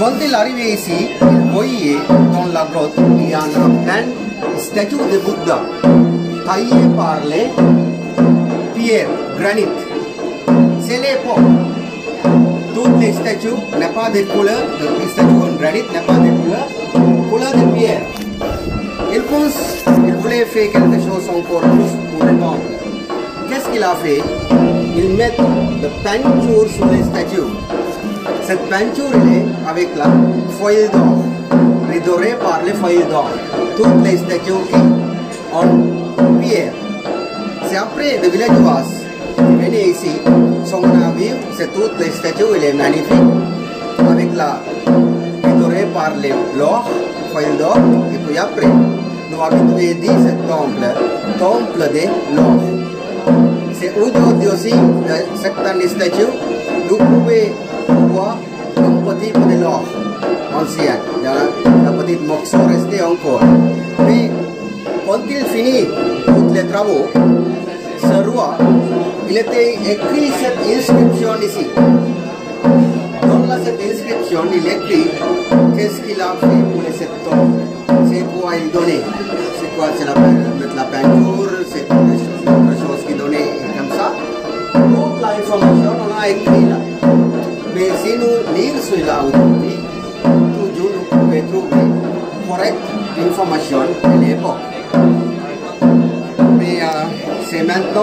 वंदी लारी वे इसी वही ये कौन लाभ्रोत याना एंड स्टैचू द बुद्धा थाईये पार्ले पियर ग्रेनिट सेलेपो दूध ने स्टैचू नेपाल दे पुला द स्टैचू ऑन ग्रेनिट नेपाल दे पुला पुला द पियर इल्पोंस इल्पले फेक एंड शो सॉन्ग फॉर उस पुरे गाँव केस किलाफे इल्मेट द तो पेंचूर सुले स्टैचू Cette peinture est avec la feuille d'or, redorée par les feuilles d'or. Toutes les statues qui en pierre. C'est après le villageois venez ici, son avis, c'est toutes les statues, il est magnifique, avec la redorée par les l'or, feuilles d'or, et puis après, nous habitués dit ce temple, temple de l'or. C'est aujourd'hui aussi, certaines statues, nous pouvons bois, un petit peu de l'or ancien. Il y a la petite morceau restée encore. Puis, quand il finit tous les travaux, ce roi, il était écrit cette inscription ici. Dans cette inscription, il écrit qu'est-ce qu'il a fait pour les sept tombes, c'est quoi il donnait, c'est quoi c'est la peinture, la peinture c'est autre chose qu'il donnait, comme ça. Toute l'information, on a écrit là. vecino Nilso y la autoridad tuvieron que trobar correcta información en la época.